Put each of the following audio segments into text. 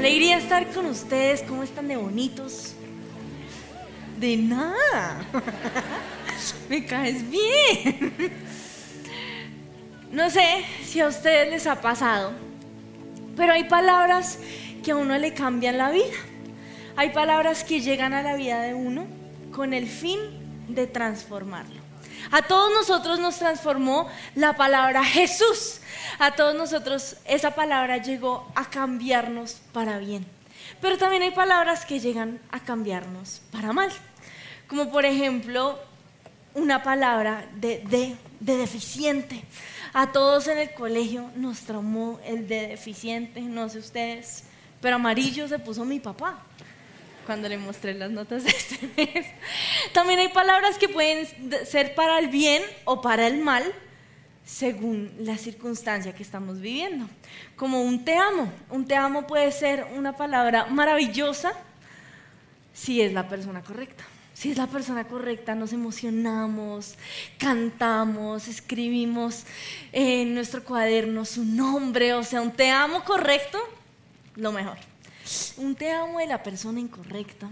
alegría estar con ustedes. ¿Cómo están de bonitos? De nada. Me caes bien. No sé si a ustedes les ha pasado, pero hay palabras que a uno le cambian la vida. Hay palabras que llegan a la vida de uno con el fin de transformarlo. A todos nosotros nos transformó la palabra Jesús. A todos nosotros esa palabra llegó a cambiarnos para bien. Pero también hay palabras que llegan a cambiarnos para mal. Como por ejemplo una palabra de, de, de deficiente. A todos en el colegio nos traumó el de deficiente, no sé ustedes, pero amarillo se puso mi papá cuando le mostré las notas de este mes. También hay palabras que pueden ser para el bien o para el mal, según la circunstancia que estamos viviendo. Como un te amo. Un te amo puede ser una palabra maravillosa si es la persona correcta. Si es la persona correcta, nos emocionamos, cantamos, escribimos en nuestro cuaderno su nombre, o sea, un te amo correcto, lo mejor. Un te amo de la persona incorrecta,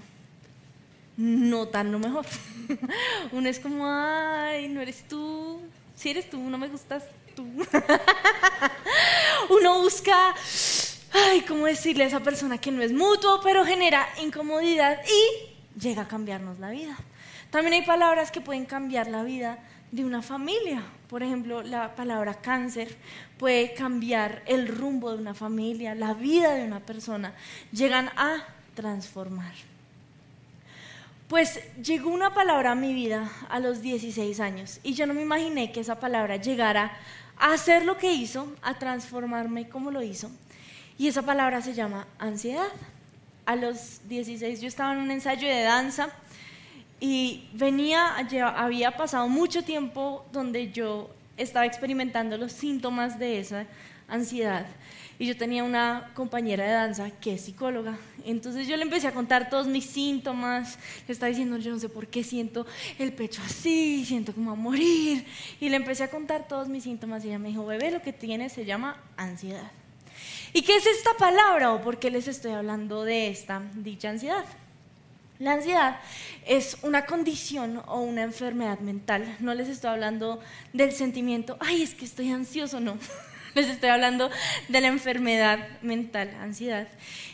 no tan lo mejor. Uno es como, ay, no eres tú, si eres tú, no me gustas tú. Uno busca, ay, ¿cómo decirle a esa persona que no es mutuo, pero genera incomodidad y llega a cambiarnos la vida? También hay palabras que pueden cambiar la vida de una familia. Por ejemplo, la palabra cáncer puede cambiar el rumbo de una familia, la vida de una persona. Llegan a transformar. Pues llegó una palabra a mi vida a los 16 años y yo no me imaginé que esa palabra llegara a hacer lo que hizo, a transformarme como lo hizo. Y esa palabra se llama ansiedad. A los 16 yo estaba en un ensayo de danza y venía, había pasado mucho tiempo donde yo estaba experimentando los síntomas de esa ansiedad. Y yo tenía una compañera de danza que es psicóloga. Entonces yo le empecé a contar todos mis síntomas. Le estaba diciendo, yo no sé por qué siento el pecho así, siento como a morir. Y le empecé a contar todos mis síntomas. Y ella me dijo, bebé, lo que tienes se llama ansiedad. ¿Y qué es esta palabra o por qué les estoy hablando de esta dicha ansiedad? La ansiedad es una condición o una enfermedad mental. No les estoy hablando del sentimiento, ay, es que estoy ansioso, no. Les estoy hablando de la enfermedad mental, ansiedad.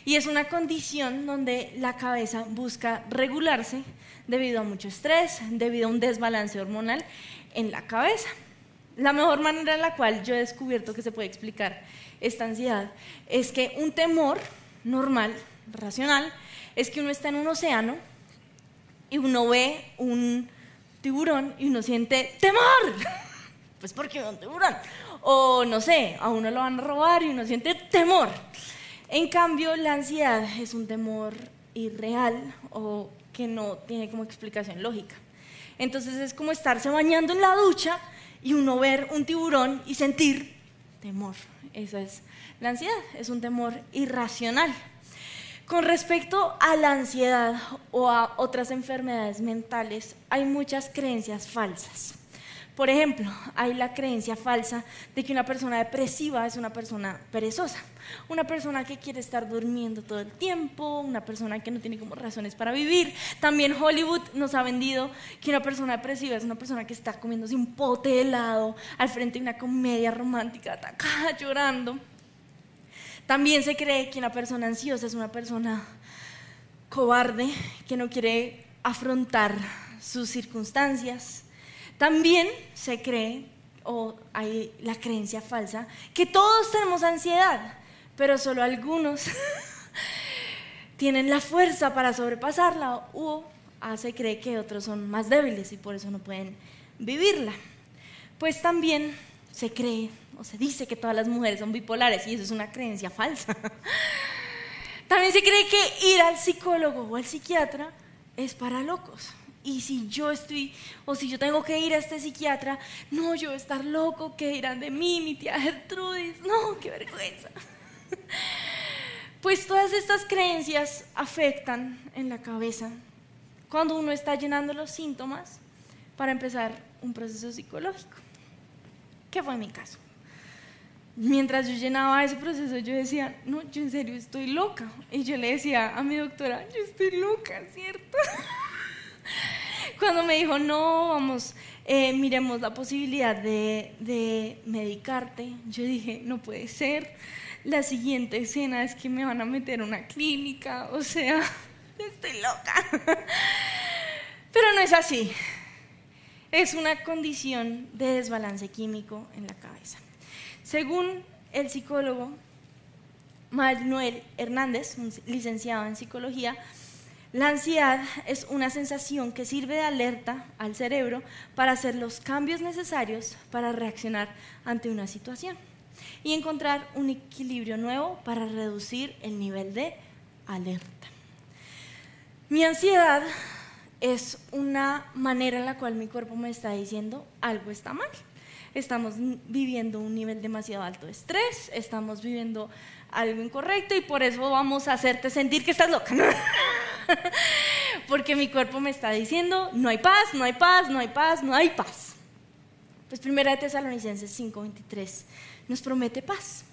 Y es una condición donde la cabeza busca regularse debido a mucho estrés, debido a un desbalance hormonal en la cabeza. La mejor manera en la cual yo he descubierto que se puede explicar esta ansiedad es que un temor normal, racional, es que uno está en un océano y uno ve un tiburón y uno siente temor. Pues porque ve un tiburón. O no sé, a uno lo van a robar y uno siente temor. En cambio, la ansiedad es un temor irreal o que no tiene como explicación lógica. Entonces es como estarse bañando en la ducha y uno ver un tiburón y sentir temor. Esa es la ansiedad, es un temor irracional. Con respecto a la ansiedad o a otras enfermedades mentales, hay muchas creencias falsas. Por ejemplo, hay la creencia falsa de que una persona depresiva es una persona perezosa, una persona que quiere estar durmiendo todo el tiempo, una persona que no tiene como razones para vivir. También Hollywood nos ha vendido que una persona depresiva es una persona que está comiéndose un pote de helado al frente de una comedia romántica, atacada, llorando. También se cree que una persona ansiosa es una persona cobarde, que no quiere afrontar sus circunstancias. También se cree, o hay la creencia falsa, que todos tenemos ansiedad, pero solo algunos tienen la fuerza para sobrepasarla o se cree que otros son más débiles y por eso no pueden vivirla. Pues también se cree o se dice que todas las mujeres son bipolares y eso es una creencia falsa. También se cree que ir al psicólogo o al psiquiatra es para locos. Y si yo estoy, o si yo tengo que ir a este psiquiatra, no, yo voy a estar loco, ¿qué dirán de mí, mi tía Gertrudis? No, qué vergüenza. Pues todas estas creencias afectan en la cabeza cuando uno está llenando los síntomas para empezar un proceso psicológico. ¿Qué fue mi caso? Mientras yo llenaba ese proceso, yo decía, no, yo en serio estoy loca. Y yo le decía a mi doctora, yo estoy loca, ¿cierto? Cuando me dijo, no, vamos, eh, miremos la posibilidad de, de medicarte, yo dije, no puede ser. La siguiente escena es que me van a meter a una clínica, o sea, estoy loca. Pero no es así. Es una condición de desbalance químico en la cabeza. Según el psicólogo Manuel Hernández, un licenciado en psicología, la ansiedad es una sensación que sirve de alerta al cerebro para hacer los cambios necesarios para reaccionar ante una situación y encontrar un equilibrio nuevo para reducir el nivel de alerta. Mi ansiedad es una manera en la cual mi cuerpo me está diciendo algo está mal estamos viviendo un nivel demasiado alto de estrés, estamos viviendo algo incorrecto y por eso vamos a hacerte sentir que estás loca. Porque mi cuerpo me está diciendo, no hay paz, no hay paz, no hay paz, no hay paz. Pues primera de Tesalonicenses 5:23 nos promete paz.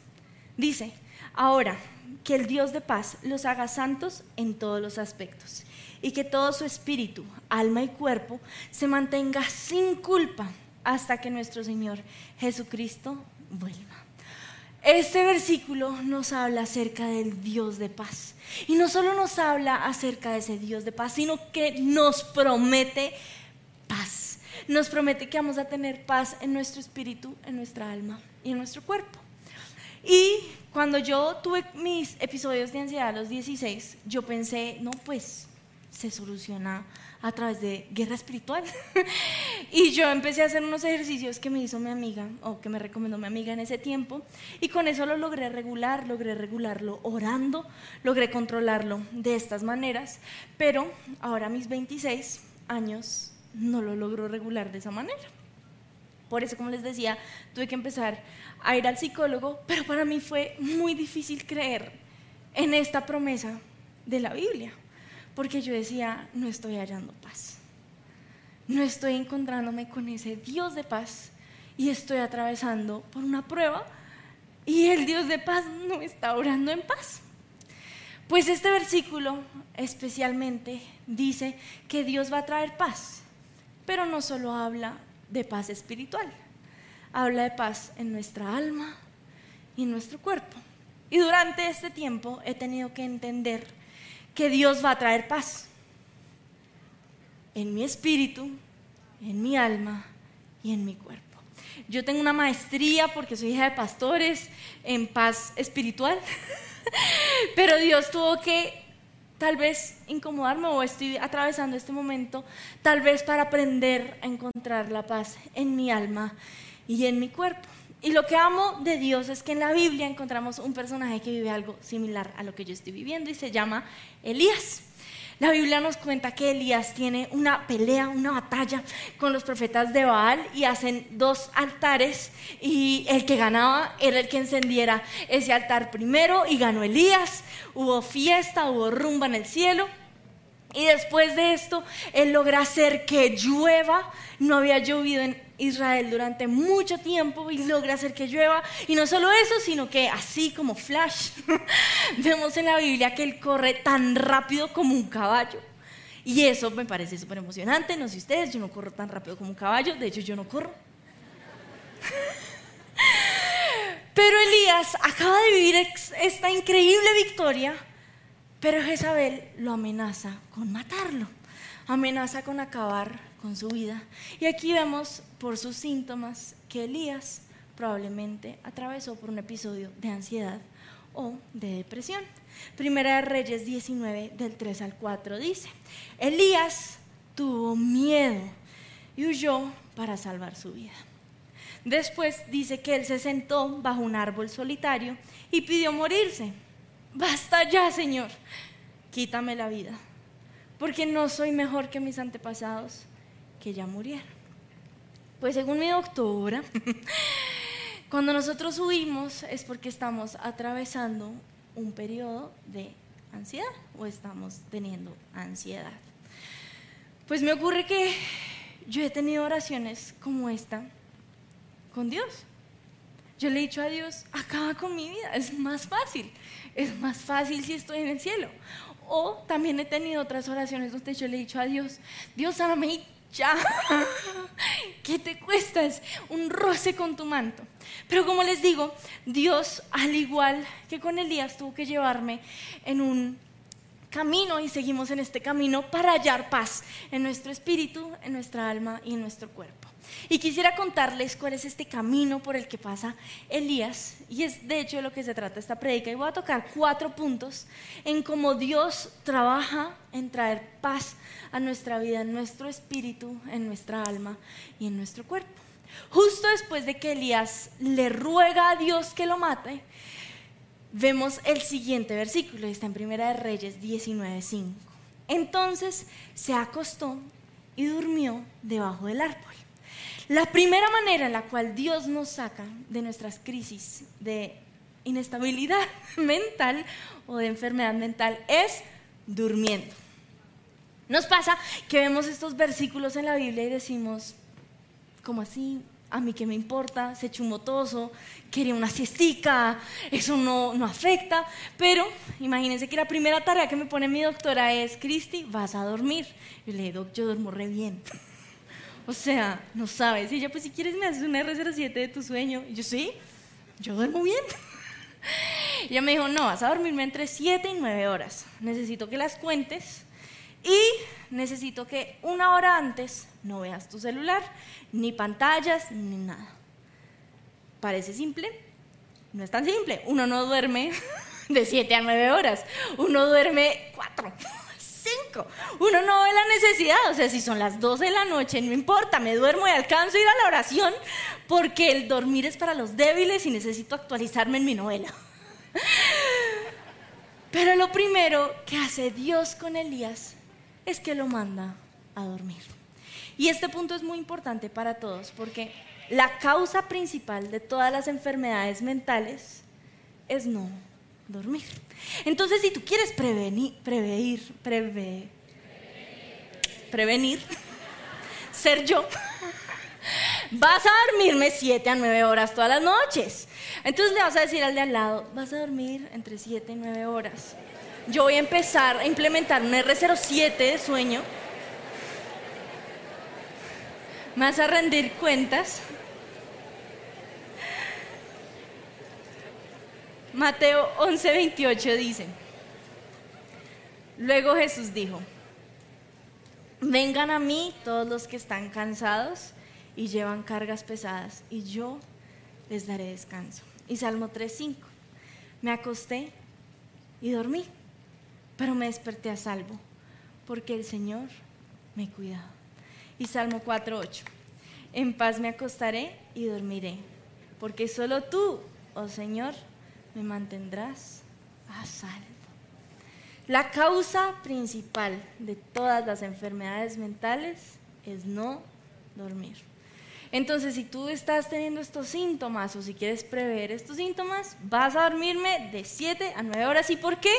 Dice, ahora que el Dios de paz los haga santos en todos los aspectos y que todo su espíritu, alma y cuerpo se mantenga sin culpa hasta que nuestro Señor Jesucristo vuelva. Este versículo nos habla acerca del Dios de paz. Y no solo nos habla acerca de ese Dios de paz, sino que nos promete paz. Nos promete que vamos a tener paz en nuestro espíritu, en nuestra alma y en nuestro cuerpo. Y cuando yo tuve mis episodios de ansiedad a los 16, yo pensé, no, pues se soluciona a través de guerra espiritual. y yo empecé a hacer unos ejercicios que me hizo mi amiga, o que me recomendó mi amiga en ese tiempo, y con eso lo logré regular, logré regularlo orando, logré controlarlo de estas maneras, pero ahora a mis 26 años no lo logro regular de esa manera. Por eso, como les decía, tuve que empezar a ir al psicólogo, pero para mí fue muy difícil creer en esta promesa de la Biblia porque yo decía, no estoy hallando paz. No estoy encontrándome con ese Dios de paz y estoy atravesando por una prueba y el Dios de paz no está orando en paz. Pues este versículo especialmente dice que Dios va a traer paz, pero no solo habla de paz espiritual, habla de paz en nuestra alma y en nuestro cuerpo. Y durante este tiempo he tenido que entender que Dios va a traer paz en mi espíritu, en mi alma y en mi cuerpo. Yo tengo una maestría porque soy hija de pastores en paz espiritual, pero Dios tuvo que tal vez incomodarme o estoy atravesando este momento, tal vez para aprender a encontrar la paz en mi alma y en mi cuerpo. Y lo que amo de Dios es que en la Biblia encontramos un personaje que vive algo similar a lo que yo estoy viviendo y se llama Elías. La Biblia nos cuenta que Elías tiene una pelea, una batalla con los profetas de Baal y hacen dos altares y el que ganaba era el que encendiera ese altar primero y ganó Elías. Hubo fiesta, hubo rumba en el cielo. Y después de esto, él logra hacer que llueva. No había llovido en Israel durante mucho tiempo y logra hacer que llueva. Y no solo eso, sino que así como Flash, vemos en la Biblia que él corre tan rápido como un caballo. Y eso me parece súper emocionante. No sé ustedes, yo no corro tan rápido como un caballo. De hecho, yo no corro. Pero Elías acaba de vivir esta increíble victoria pero Jezabel lo amenaza con matarlo, amenaza con acabar con su vida. Y aquí vemos por sus síntomas que Elías probablemente atravesó por un episodio de ansiedad o de depresión. Primera de Reyes 19 del 3 al 4 dice, Elías tuvo miedo y huyó para salvar su vida. Después dice que él se sentó bajo un árbol solitario y pidió morirse basta ya, Señor, quítame la vida, porque no soy mejor que mis antepasados que ya murieron. Pues según mi doctora, cuando nosotros huimos es porque estamos atravesando un periodo de ansiedad o estamos teniendo ansiedad. Pues me ocurre que yo he tenido oraciones como esta con Dios. yo le he dicho a Dios, acaba con mi vida, es más fácil, es más fácil si estoy en el cielo. O también he tenido otras oraciones donde yo le he dicho a Dios, Dios, sáname ya. ¿Qué te cuesta? Es un roce con tu manto. Pero como les digo, Dios, al igual que con Elías, tuvo que llevarme en un camino y seguimos en este camino para hallar paz en nuestro espíritu, en nuestra alma y en nuestro cuerpo. Y quisiera contarles cuál es este camino por el que pasa Elías, y es de hecho de lo que se trata esta predica. Y voy a tocar cuatro puntos en cómo Dios trabaja en traer paz a nuestra vida, en nuestro espíritu, en nuestra alma y en nuestro cuerpo. Justo después de que Elías le ruega a Dios que lo mate, vemos el siguiente versículo, está en Primera de Reyes 19:5. Entonces se acostó y durmió debajo del árbol. La primera manera en la cual Dios nos saca de nuestras crisis de inestabilidad mental o de enfermedad mental es durmiendo. Nos pasa que vemos estos versículos en la Biblia y decimos, ¿cómo así? A mí qué me importa, se chumotoso, quería una siestica, eso no, no afecta. Pero imagínense que la primera tarea que me pone mi doctora es, Cristi, vas a dormir. Yo le digo, yo duermo re bien. O sea, no sabes. Y ella, pues si quieres me haces una R07 de tu sueño. Y yo, sí, yo duermo bien. Y ella me dijo, no, vas a dormirme entre 7 y 9 horas. Necesito que las cuentes y necesito que una hora antes no veas tu celular, ni pantallas, ni nada. Parece simple, no es tan simple. Uno no duerme de 7 a 9 horas, uno duerme 4 Uno no ve la necesidad, o sea, si son las 12 de la noche, no importa, me duermo y alcanzo a ir a la oración, porque el dormir es para los débiles y necesito actualizarme en mi novela. Pero lo primero que hace Dios con Elías es que lo manda a dormir. Y este punto es muy importante para todos, porque la causa principal de todas las enfermedades mentales es no dormir. Entonces, si tú quieres prevenir, prevenir, prevenir, prevenir, ser yo, vas a dormirme 7 a 9 horas todas las noches. Entonces le vas a decir al de al lado, vas a dormir entre 7 y 9 horas. Yo voy a empezar a implementar un R07 de sueño. Me vas a rendir cuentas Mateo 11:28 dice, luego Jesús dijo, vengan a mí todos los que están cansados y llevan cargas pesadas, y yo les daré descanso. Y Salmo 3:5, me acosté y dormí, pero me desperté a salvo, porque el Señor me cuidaba. Y Salmo 4:8, en paz me acostaré y dormiré, porque solo tú, oh Señor, me mantendrás a salvo. La causa principal de todas las enfermedades mentales es no dormir. Entonces, si tú estás teniendo estos síntomas o si quieres prever estos síntomas, vas a dormirme de 7 a 9 horas. ¿Y por qué?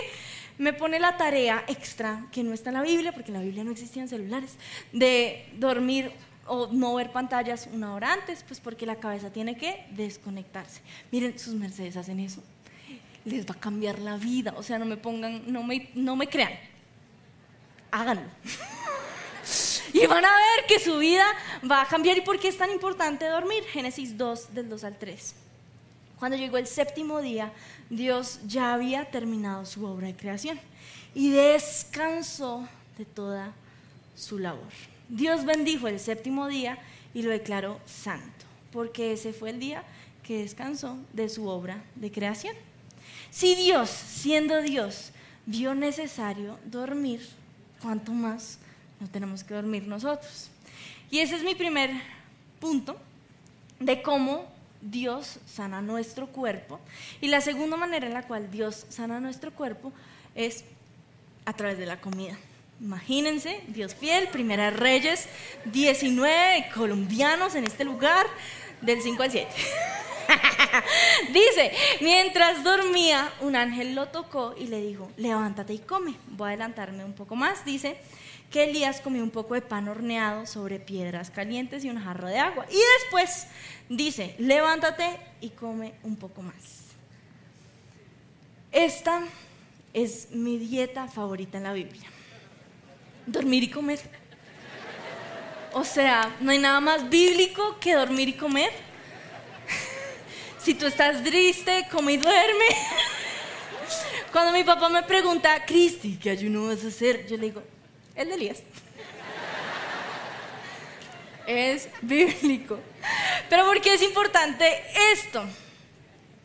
Me pone la tarea extra, que no está en la Biblia, porque en la Biblia no existían celulares, de dormir o no ver pantallas una hora antes, pues porque la cabeza tiene que desconectarse. Miren, sus mercedes hacen eso les va a cambiar la vida. O sea, no me pongan, no me, no me crean. Háganlo. y van a ver que su vida va a cambiar. ¿Y por qué es tan importante dormir? Génesis 2, del 2 al 3. Cuando llegó el séptimo día, Dios ya había terminado su obra de creación y descansó de toda su labor. Dios bendijo el séptimo día y lo declaró santo, porque ese fue el día que descansó de su obra de creación. Si Dios, siendo Dios, vio necesario dormir, ¿cuánto más no tenemos que dormir nosotros? Y ese es mi primer punto de cómo Dios sana nuestro cuerpo. Y la segunda manera en la cual Dios sana nuestro cuerpo es a través de la comida. Imagínense, Dios fiel, Primera Reyes, 19 colombianos en este lugar, del 5 al 7. Dice, mientras dormía, un ángel lo tocó y le dijo, levántate y come. Voy a adelantarme un poco más. Dice que Elías comió un poco de pan horneado sobre piedras calientes y un jarro de agua. Y después dice, levántate y come un poco más. Esta es mi dieta favorita en la Biblia. Dormir y comer. O sea, no hay nada más bíblico que dormir y comer. Si tú estás triste, come y duerme. Cuando mi papá me pregunta, Cristi, ¿qué ayuno vas a hacer? Yo le digo, el de Elías. Es bíblico. Pero ¿por qué es importante esto?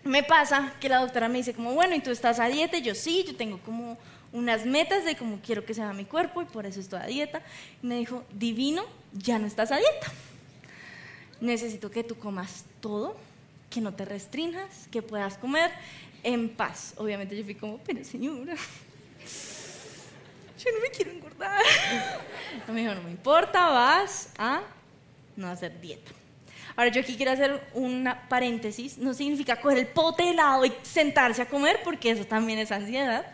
Me pasa que la doctora me dice como, bueno, ¿y tú estás a dieta? Yo sí, yo tengo como unas metas de cómo quiero que sea mi cuerpo y por eso estoy a dieta. Y me dijo, divino, ya no estás a dieta. Necesito que tú comas todo, que no te restringas, que puedas comer en paz. Obviamente yo fui como, pero señora, yo no me quiero engordar. me dijo, no me importa, vas a no hacer dieta. Ahora yo aquí quiero hacer una paréntesis, no significa coger el pote helado y sentarse a comer, porque eso también es ansiedad.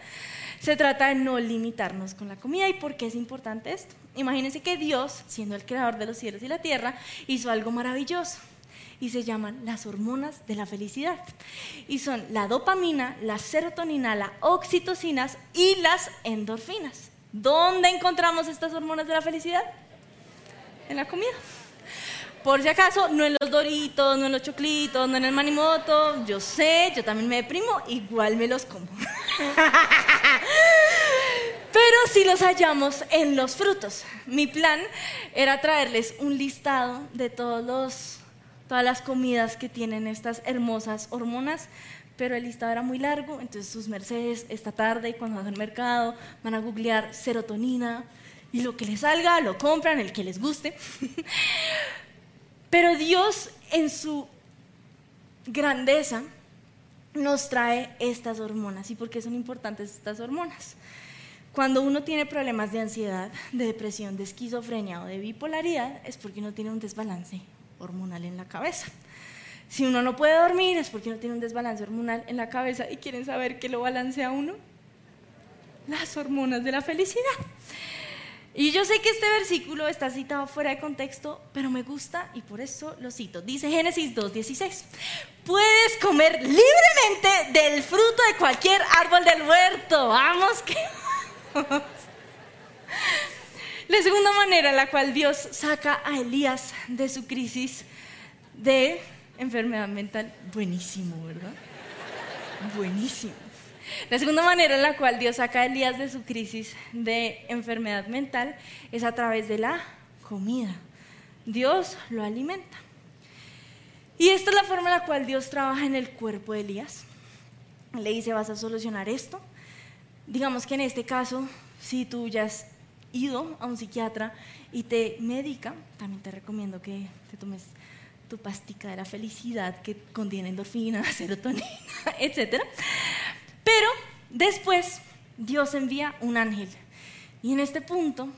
Se trata de no limitarnos con la comida. ¿Y por qué es importante esto? Imagínense que Dios, siendo el creador de los cielos y la tierra, hizo algo maravilloso y se llaman las hormonas de la felicidad. Y son la dopamina, la serotonina, la oxitocinas y las endorfinas. ¿Dónde encontramos estas hormonas de la felicidad? En la comida. Por si acaso, no en los doritos, no en los choclitos, no en el manimoto. Yo sé, yo también me deprimo, igual me los como. Pero sí los hallamos en los frutos. Mi plan era traerles un listado de todos los todas las comidas que tienen estas hermosas hormonas, pero el listado era muy largo, entonces sus mercedes esta tarde cuando van al mercado van a googlear serotonina y lo que les salga lo compran, el que les guste. pero Dios en su grandeza nos trae estas hormonas. ¿Y por qué son importantes estas hormonas? Cuando uno tiene problemas de ansiedad, de depresión, de esquizofrenia o de bipolaridad, es porque uno tiene un desbalance hormonal en la cabeza. Si uno no puede dormir es porque no tiene un desbalance hormonal en la cabeza y quieren saber qué lo balancea uno. Las hormonas de la felicidad. Y yo sé que este versículo está citado fuera de contexto, pero me gusta y por eso lo cito. Dice Génesis 2.16, puedes comer libremente del fruto de cualquier árbol del huerto. Vamos que... La segunda manera en la cual Dios saca a Elías de su crisis de enfermedad mental, buenísimo, ¿verdad? Buenísimo. La segunda manera en la cual Dios saca a Elías de su crisis de enfermedad mental es a través de la comida. Dios lo alimenta. Y esta es la forma en la cual Dios trabaja en el cuerpo de Elías. Le dice, vas a solucionar esto. Digamos que en este caso, si tú ya ido a un psiquiatra y te medica, también te recomiendo que te tomes tu pastica de la felicidad que contiene endorfina, serotonina, etc. Pero después Dios envía un ángel. Y en este punto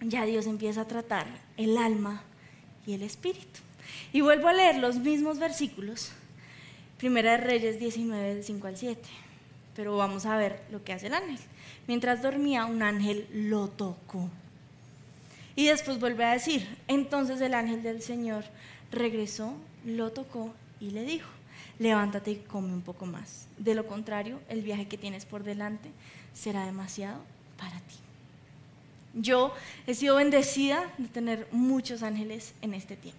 ya Dios empieza a tratar el alma y el espíritu. Y vuelvo a leer los mismos versículos. Primera de Reyes 19, del 5 al 7. Pero vamos a ver lo que hace el ángel. Mientras dormía, un ángel lo tocó. Y después vuelve a decir, entonces el ángel del Señor regresó, lo tocó y le dijo, levántate y come un poco más. De lo contrario, el viaje que tienes por delante será demasiado para ti. Yo he sido bendecida de tener muchos ángeles en este tiempo.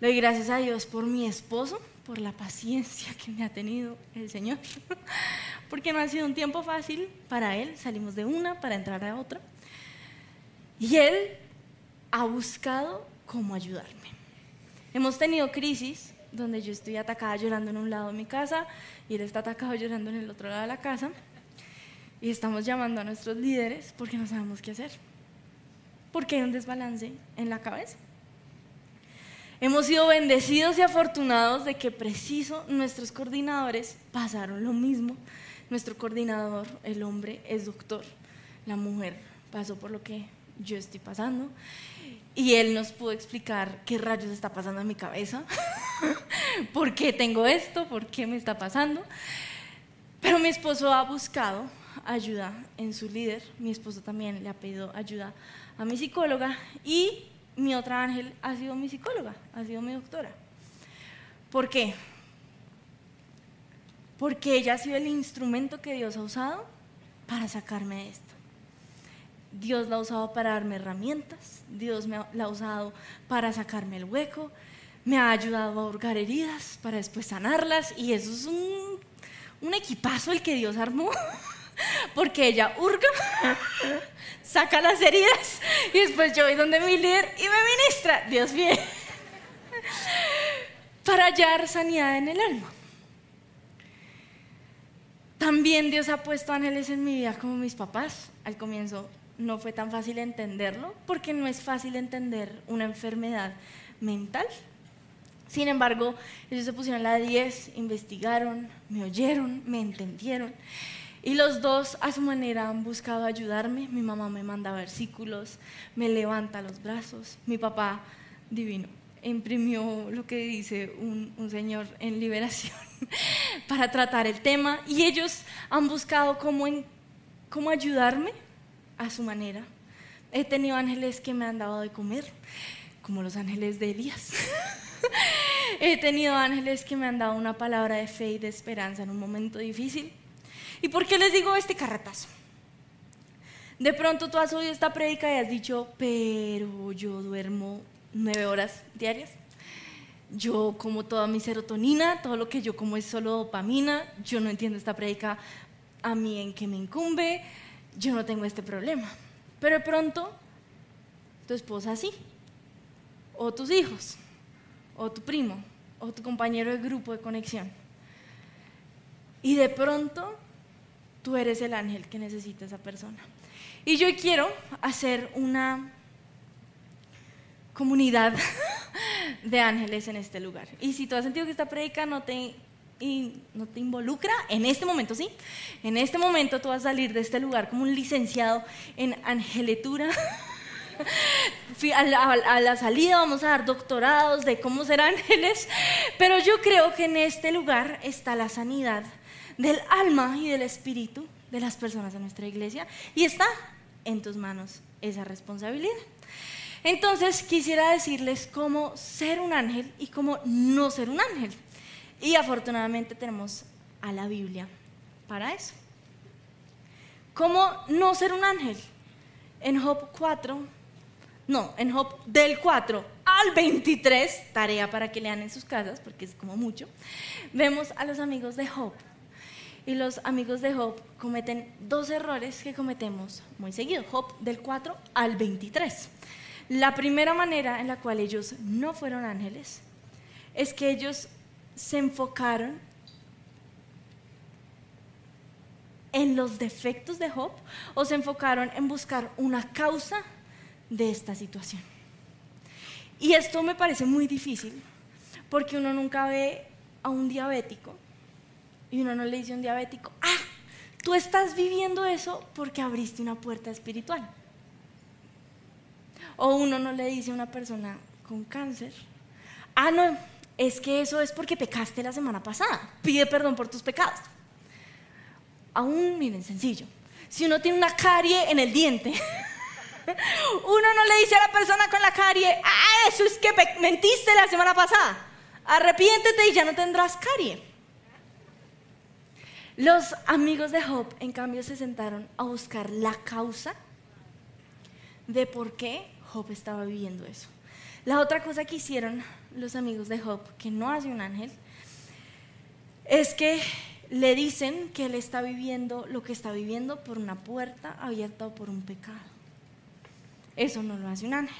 Le doy gracias a Dios por mi esposo, por la paciencia que me ha tenido el Señor, porque no ha sido un tiempo fácil para Él. Salimos de una para entrar a otra. Y Él ha buscado cómo ayudarme. Hemos tenido crisis donde yo estoy atacada llorando en un lado de mi casa y Él está atacado llorando en el otro lado de la casa. Y estamos llamando a nuestros líderes porque no sabemos qué hacer. Porque hay un desbalance en la cabeza. Hemos sido bendecidos y afortunados de que preciso nuestros coordinadores pasaron lo mismo. Nuestro coordinador, el hombre, es doctor. La mujer pasó por lo que yo estoy pasando. Y él nos pudo explicar qué rayos está pasando en mi cabeza, por qué tengo esto, por qué me está pasando. Pero mi esposo ha buscado ayuda en su líder. Mi esposo también le ha pedido ayuda a mi psicóloga y mi otra ángel ha sido mi psicóloga, ha sido mi doctora. ¿Por qué? Porque ella ha sido el instrumento que Dios ha usado para sacarme de esto. Dios la ha usado para darme herramientas, Dios me la ha usado para sacarme el hueco, me ha ayudado a hurgar heridas para después sanarlas y eso es un, un equipazo el que Dios armó. Porque ella hurga, saca las heridas y después yo voy donde mi líder y me ministra. Dios mío. Para hallar sanidad en el alma. También Dios ha puesto ángeles en mi vida como mis papás. Al comienzo no fue tan fácil entenderlo porque no es fácil entender una enfermedad mental. Sin embargo, ellos se pusieron la 10, investigaron, me oyeron, me entendieron. Y los dos a su manera han buscado ayudarme. Mi mamá me manda versículos, me levanta los brazos. Mi papá, divino, imprimió lo que dice un, señor en liberación para tratar el tema. Y ellos han buscado cómo, cómo ayudarme a su manera. He tenido ángeles que me han dado de comer, como los ángeles de Elías. He tenido ángeles que me han dado una palabra de fe y de esperanza en un momento difícil. ¿Y por qué les digo este carretazo? De pronto tú has oído esta prédica y has dicho, pero yo duermo nueve horas diarias. Yo como toda mi serotonina, todo lo que yo como es solo dopamina. Yo no entiendo esta prédica a mí en que me incumbe. Yo no tengo este problema. Pero de pronto tu esposa sí, o tus hijos, o tu primo, o tu compañero de grupo de conexión. Y de pronto tú eres el ángel que necesita esa persona. Y yo quiero hacer una comunidad de ángeles en este lugar. Y si tú has sentido que esta predica no te, involucra, en este momento sí, en este momento tú vas a salir de este lugar como un licenciado en angeletura. A la, a la, salida vamos a dar doctorados de cómo ser ángeles, pero yo creo que en este lugar está la sanidad del alma y del espíritu de las personas de nuestra iglesia y está en tus manos esa responsabilidad. Entonces quisiera decirles cómo ser un ángel y cómo no ser un ángel. Y afortunadamente tenemos a la Biblia para eso. ¿Cómo no ser un ángel? En Job 4, no, en Job del 4 al 23, tarea para que lean en sus casas, porque es como mucho, vemos a los amigos de Job. Y los amigos de Job cometen dos errores que cometemos muy seguido, Job del 4 al 23. La primera manera en la cual ellos no fueron ángeles es que ellos se enfocaron en los defectos de Job o se enfocaron en buscar una causa de esta situación. Y esto me parece muy difícil porque uno nunca ve a un diabético y uno no le dice a un diabético, ah, tú estás viviendo eso porque abriste una puerta espiritual. O uno no le dice a una persona con cáncer, ah, no, es que eso es porque pecaste la semana pasada, pide perdón por tus pecados. Aún, miren, sencillo, si uno tiene una carie en el diente, uno no le dice a la persona con la carie, ah, eso es que mentiste la semana pasada, arrepiéntete y ya no tendrás carie. Los amigos de Job, en cambio, se sentaron a buscar la causa de por qué Job estaba viviendo eso. La otra cosa que hicieron los amigos de Job, que no hace un ángel, es que le dicen que él está viviendo lo que está viviendo por una puerta abierta o por un pecado. Eso no lo hace un ángel.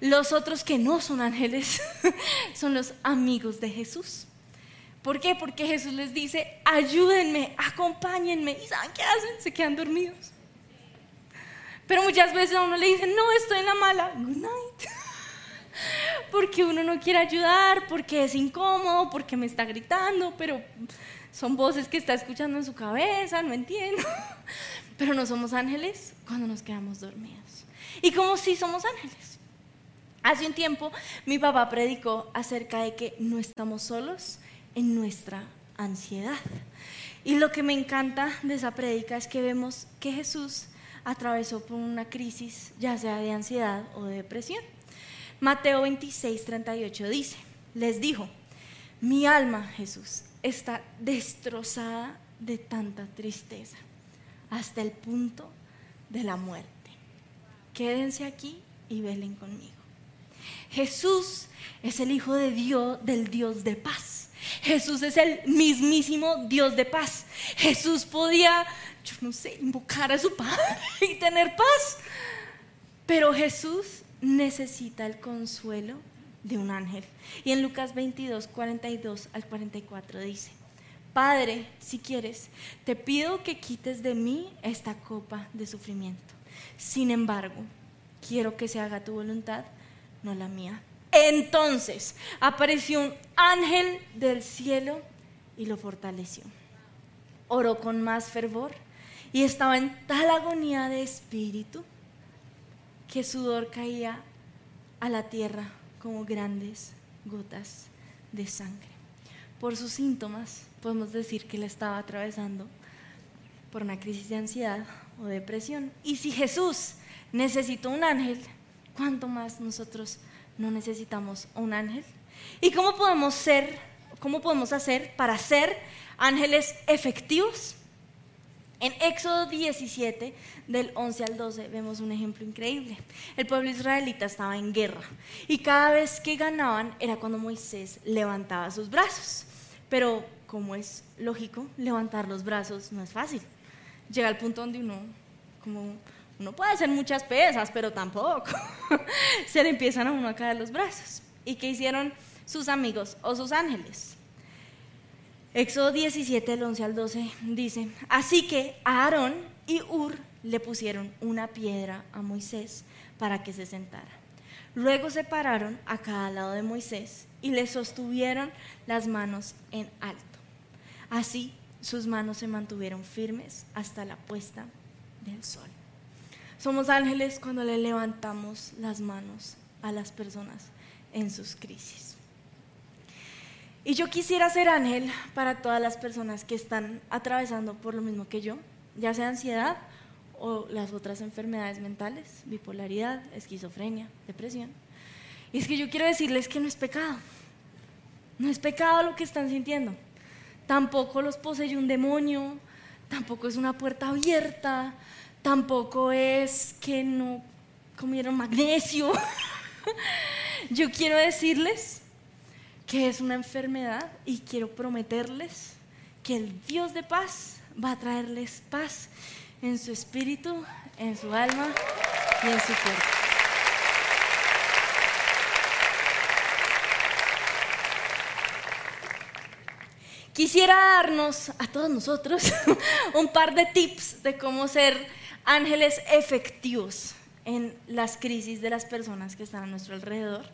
Los otros que no son ángeles son los amigos de Jesús. ¿Por qué? Porque Jesús les dice, ayúdenme, acompáñenme. ¿Y saben qué hacen? Se quedan dormidos. Pero muchas veces a uno le dicen, no, estoy en la mala, good night. porque uno no quiere ayudar, porque es incómodo, porque me está gritando, pero son voces que está escuchando en su cabeza, no entiendo. pero no somos ángeles cuando nos quedamos dormidos. ¿Y como si somos ángeles? Hace un tiempo mi papá predicó acerca de que no estamos solos en nuestra ansiedad. Y lo que me encanta de esa prédica es que vemos que Jesús atravesó por una crisis, ya sea de ansiedad o de depresión. Mateo 26, 38 dice, les dijo, mi alma, Jesús, está destrozada de tanta tristeza, hasta el punto de la muerte. Quédense aquí y velen conmigo. Jesús es el Hijo de Dios, del Dios de paz. Jesús es el mismísimo Dios de paz. Jesús podía, yo no sé, invocar a su Padre y tener paz. Pero Jesús necesita el consuelo de un ángel. Y en Lucas 22, 42 al 44 dice, Padre, si quieres, te pido que quites de mí esta copa de sufrimiento. Sin embargo, quiero que se haga tu voluntad, no la mía. Entonces apareció un ángel del cielo y lo fortaleció. Oró con más fervor y estaba en tal agonía de espíritu que sudor caía a la tierra como grandes gotas de sangre. Por sus síntomas podemos decir que le estaba atravesando por una crisis de ansiedad o depresión. Y si Jesús necesitó un ángel, ¿cuánto más nosotros no necesitamos un ángel? ¿Y cómo podemos ser, cómo podemos hacer para ser ángeles efectivos? En Éxodo 17, del 11 al 12, vemos un ejemplo increíble. El pueblo israelita estaba en guerra y cada vez que ganaban era cuando Moisés levantaba sus brazos. Pero, como es lógico, levantar los brazos no es fácil. Llega al punto donde uno, como uno puede hacer muchas pesas, pero tampoco. Se le empiezan a uno a caer los brazos. ¿Y qué hicieron sus amigos o sus ángeles? Éxodo 17, del 11 al 12 dice, así que Aarón y Ur le pusieron una piedra a Moisés para que se sentara. Luego se pararon a cada lado de Moisés y le sostuvieron las manos en alto. Así sus manos se mantuvieron firmes hasta la puesta del sol. Somos ángeles cuando le levantamos las manos a las personas en sus crisis. Y yo quisiera ser ángel para todas las personas que están atravesando por lo mismo que yo, ya sea ansiedad o las otras enfermedades mentales, bipolaridad, esquizofrenia, depresión. Y es que yo quiero decirles que no es pecado. No es pecado lo que están sintiendo. Tampoco los posee un demonio, tampoco es una puerta abierta, tampoco es que no comieron magnesio. yo quiero decirles que es una enfermedad y quiero prometerles que el Dios de paz va a traerles paz en su espíritu, en su alma y en su cuerpo. Quisiera darnos a todos nosotros un par de tips de cómo ser ángeles efectivos en las crisis de las personas que están a nuestro alrededor.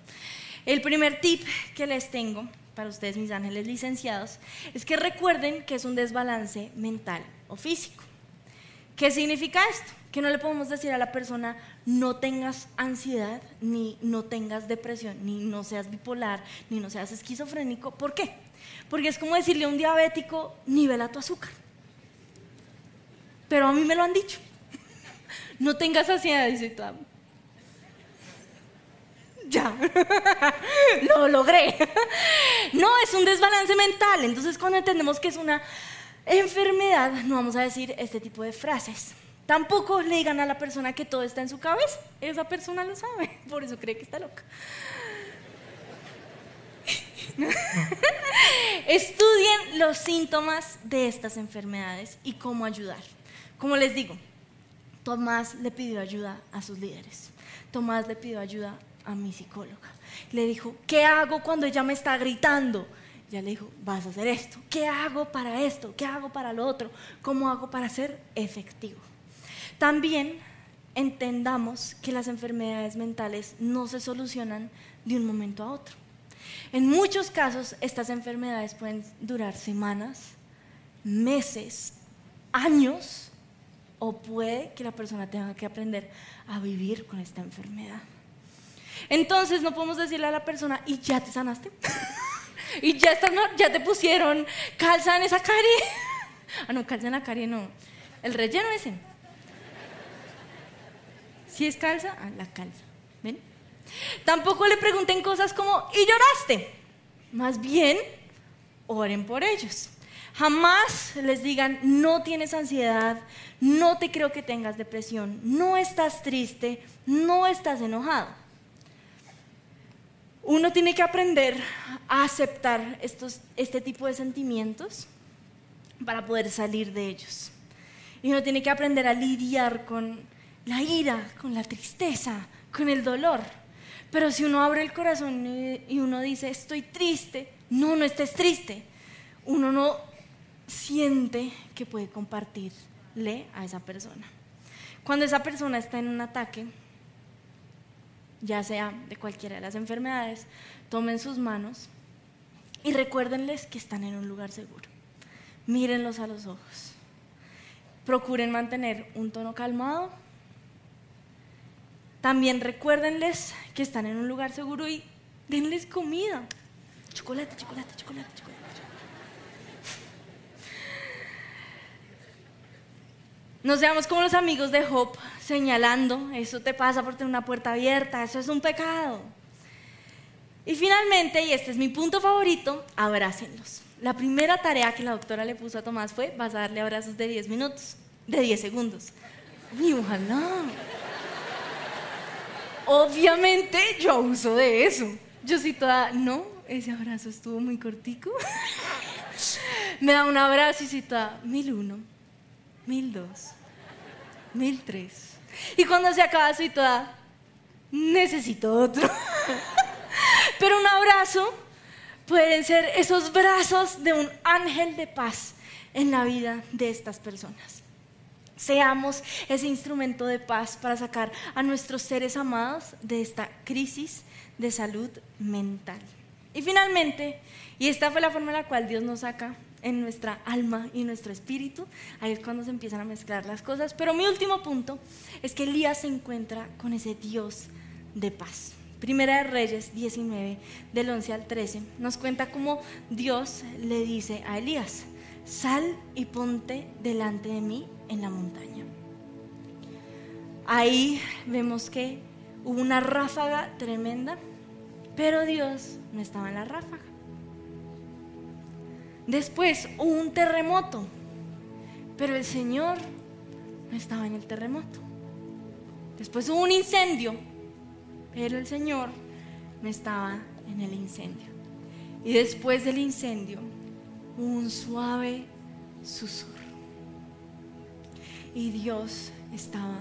El primer tip que les tengo para ustedes, mis ángeles licenciados, es que recuerden que es un desbalance mental o físico. ¿Qué significa esto? Que no le podemos decir a la persona no tengas ansiedad, ni no tengas depresión, ni no seas bipolar, ni no seas esquizofrénico. ¿Por qué? Porque es como decirle a un diabético, nivela tu azúcar. Pero a mí me lo han dicho. No tengas ansiedad, dice ya, lo logré. No, es un desbalance mental. Entonces cuando entendemos que es una enfermedad, no vamos a decir este tipo de frases. Tampoco le digan a la persona que todo está en su cabeza. Esa persona lo sabe, por eso cree que está loca. Estudien los síntomas de estas enfermedades y cómo ayudar. Como les digo, Tomás le pidió ayuda a sus líderes. Tomás le pidió ayuda a mi psicóloga. Le dijo, ¿qué hago cuando ella me está gritando? Ya le dijo, vas a hacer esto. ¿Qué hago para esto? ¿Qué hago para lo otro? ¿Cómo hago para ser efectivo? También entendamos que las enfermedades mentales no se solucionan de un momento a otro. En muchos casos, estas enfermedades pueden durar semanas, meses, años, o puede que la persona tenga que aprender a vivir con esta enfermedad. Entonces no podemos decirle a la persona, ¿y ya te sanaste? ¿Y ya, estás, ya te pusieron calza en esa cara? Ah, no, calza en la cara no. El relleno ese. Si es calza, ah, la calza. ¿Ven? Tampoco le pregunten cosas como, ¿y lloraste? Más bien, oren por ellos. Jamás les digan, no tienes ansiedad, no te creo que tengas depresión, no estás triste, no estás enojado. Uno tiene que aprender a aceptar estos, este tipo de sentimientos para poder salir de ellos. Y uno tiene que aprender a lidiar con la ira, con la tristeza, con el dolor. Pero si uno abre el corazón y uno dice, estoy triste, no, no estés triste. Uno no siente que puede compartirle a esa persona. Cuando esa persona está en un ataque, ya sea de cualquiera de las enfermedades, tomen sus manos y recuérdenles que están en un lugar seguro. Mírenlos a los ojos. Procuren mantener un tono calmado. También recuérdenles que están en un lugar seguro y denles comida. Chocolate, chocolate, chocolate, chocolate. No seamos como los amigos de Job señalando, eso te pasa por tener una puerta abierta, eso es un pecado. Y finalmente, y este es mi punto favorito, abrácenlos. La primera tarea que la doctora le puso a Tomás fue, vas a darle abrazos de 10 minutos, de 10 segundos. Y ojalá. Obviamente yo uso de eso. Yo sí toda, no, ese abrazo estuvo muy cortico. Me da un abrazo y sí toda, mil uno, mil dos, mil tres. Y cuando se acaba soy toda, necesito otro. Pero un abrazo pueden ser esos brazos de un ángel de paz en la vida de estas personas. Seamos ese instrumento de paz para sacar a nuestros seres amados de esta crisis de salud mental. Y finalmente, y esta fue la forma en la cual Dios nos saca en nuestra alma y nuestro espíritu, ahí es cuando se empiezan a mezclar las cosas. Pero mi último punto es que Elías se encuentra con ese Dios de paz. Primera de Reyes 19, del 11 al 13, nos cuenta cómo Dios le dice a Elías, sal y ponte delante de mí en la montaña. Ahí vemos que hubo una ráfaga tremenda, pero Dios no estaba en la ráfaga. Después hubo un terremoto, pero el Señor no estaba en el terremoto. Después hubo un incendio, pero el Señor no estaba en el incendio. Y después del incendio, un suave susurro. Y Dios estaba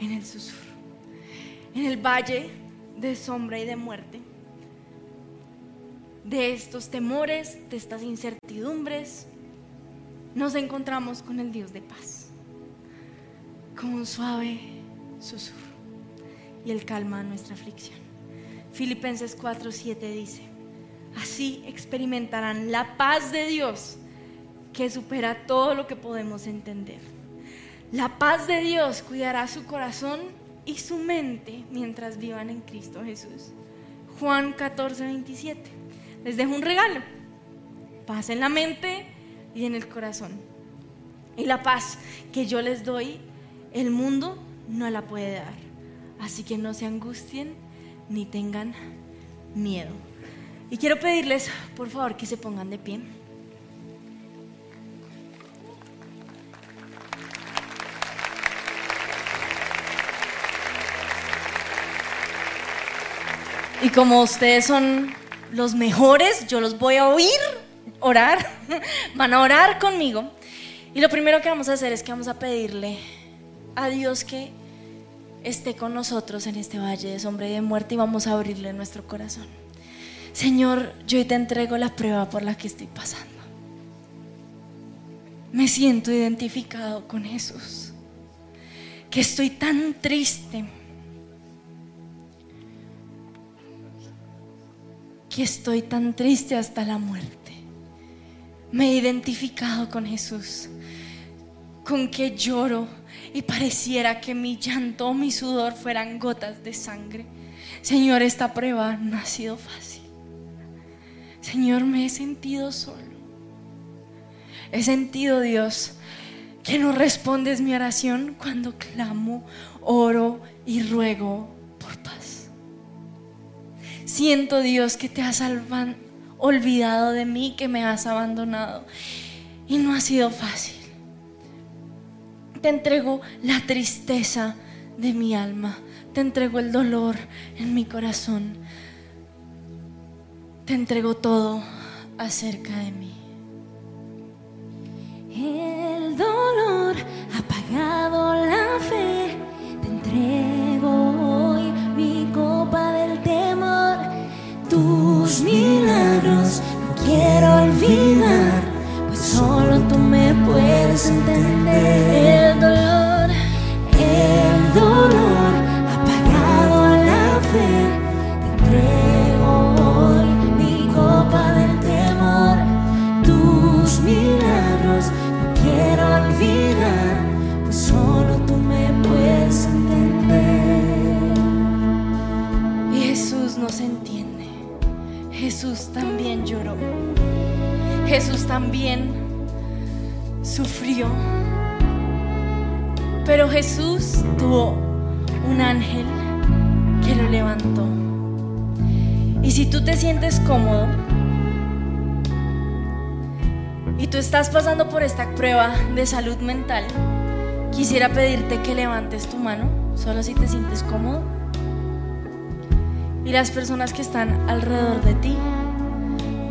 en el susurro. En el valle de sombra y de muerte. De estos temores, de estas incertidumbres, nos encontramos con el Dios de paz. Con un suave susurro y Él calma nuestra aflicción. Filipenses 4:7 dice, así experimentarán la paz de Dios que supera todo lo que podemos entender. La paz de Dios cuidará su corazón y su mente mientras vivan en Cristo Jesús. Juan 14:27. Les dejo un regalo. Paz en la mente y en el corazón. Y la paz que yo les doy, el mundo no la puede dar. Así que no se angustien ni tengan miedo. Y quiero pedirles, por favor, que se pongan de pie. Y como ustedes son los mejores, yo los voy a oír orar. Van a orar conmigo. Y lo primero que vamos a hacer es que vamos a pedirle a Dios que esté con nosotros en este valle de sombra y de muerte y vamos a abrirle nuestro corazón. Señor, yo hoy te entrego la prueba por la que estoy pasando. Me siento identificado con Jesús, que estoy tan triste, estoy tan triste hasta la muerte. Me he identificado con Jesús, con que lloro y pareciera que mi llanto o mi sudor fueran gotas de sangre. Señor, esta prueba no ha sido fácil. Señor, me he sentido solo. He sentido, Dios, que no respondes mi oración cuando clamo, oro y ruego por paz. Siento, Dios, que te has olvidado de mí, que me has abandonado. Y no ha sido fácil. Te entrego la tristeza de mi alma. Te entrego el dolor en mi corazón. Te entrego todo acerca de mí. El dolor ha apagado la milagros no quiero olvidar, pues solo tú me puedes entender. El dolor, Jesús también lloró. Jesús también sufrió. Pero Jesús tuvo un ángel que lo levantó. Y si tú te sientes cómodo y tú estás pasando por esta prueba de salud mental, quisiera pedirte que levantes tu mano, solo si te sientes cómodo. Y las personas que están alrededor de ti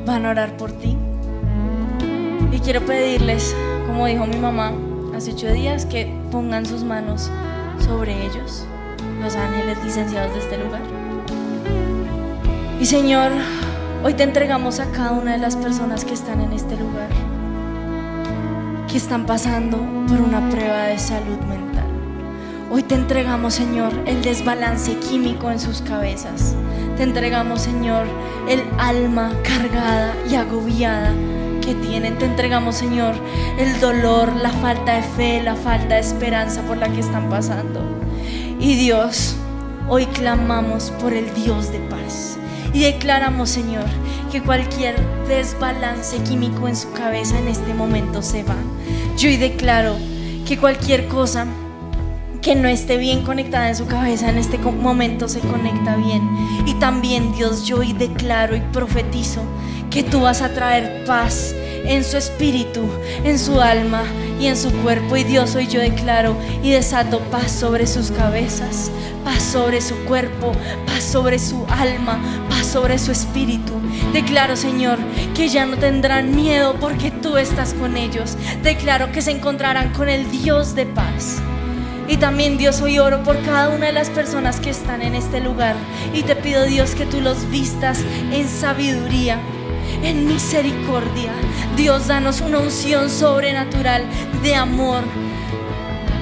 van a orar por ti. Y quiero pedirles, como dijo mi mamá hace ocho días, que pongan sus manos sobre ellos, los ángeles licenciados de este lugar. Y Señor, hoy te entregamos a cada una de las personas que están en este lugar, que están pasando por una prueba de salud mental. Hoy te entregamos, Señor, el desbalance químico en sus cabezas. Te entregamos, Señor, el alma cargada y agobiada que tienen. Te entregamos, Señor, el dolor, la falta de fe, la falta de esperanza por la que están pasando. Y Dios, hoy clamamos por el Dios de paz. Y declaramos, Señor, que cualquier desbalance químico en su cabeza en este momento se va. Yo hoy declaro que cualquier cosa que no esté bien conectada en su cabeza en este momento se conecta bien. Y también Dios, yo hoy declaro y profetizo que tú vas a traer paz en su espíritu, en su alma y en su cuerpo. Y Dios, hoy yo declaro y desato paz sobre sus cabezas, paz sobre su cuerpo, paz sobre su alma, paz sobre su espíritu. Declaro, Señor, que ya no tendrán miedo porque tú estás con ellos. Declaro que se encontrarán con el Dios de paz. Y también Dios hoy oro por cada una de las personas que están en este lugar. Y te pido Dios que tú los vistas en sabiduría, en misericordia. Dios, danos una unción sobrenatural de amor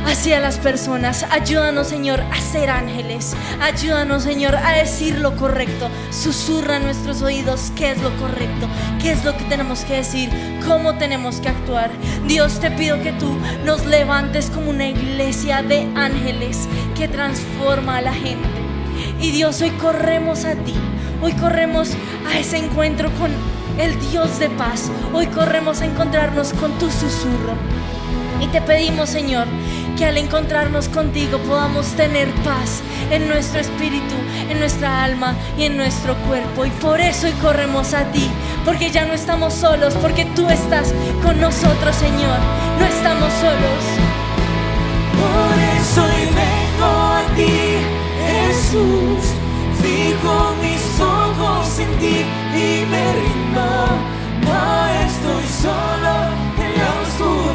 hacia las personas. Ayúdanos, Señor, a ser ángeles. Ayúdanos, Señor, a decir lo correcto. Susurra en nuestros oídos qué es lo correcto, qué es lo que tenemos que decir, cómo tenemos que actuar. Dios, te pido que tú nos levantes como una iglesia de ángeles que transforma a la gente. Y Dios, hoy corremos a ti. Hoy corremos a ese encuentro con el Dios de paz. Hoy corremos a encontrarnos con tu susurro. Y te pedimos, Señor, que al encontrarnos contigo podamos tener paz en nuestro espíritu, en nuestra alma y en nuestro cuerpo. Y por eso hoy corremos a ti, porque ya no estamos solos, porque tú estás con nosotros, Señor. No estamos solos. Por eso hoy vengo a ti, Jesús. Fijo mis ojos en ti y me rindo. No estoy solo en la oscuridad.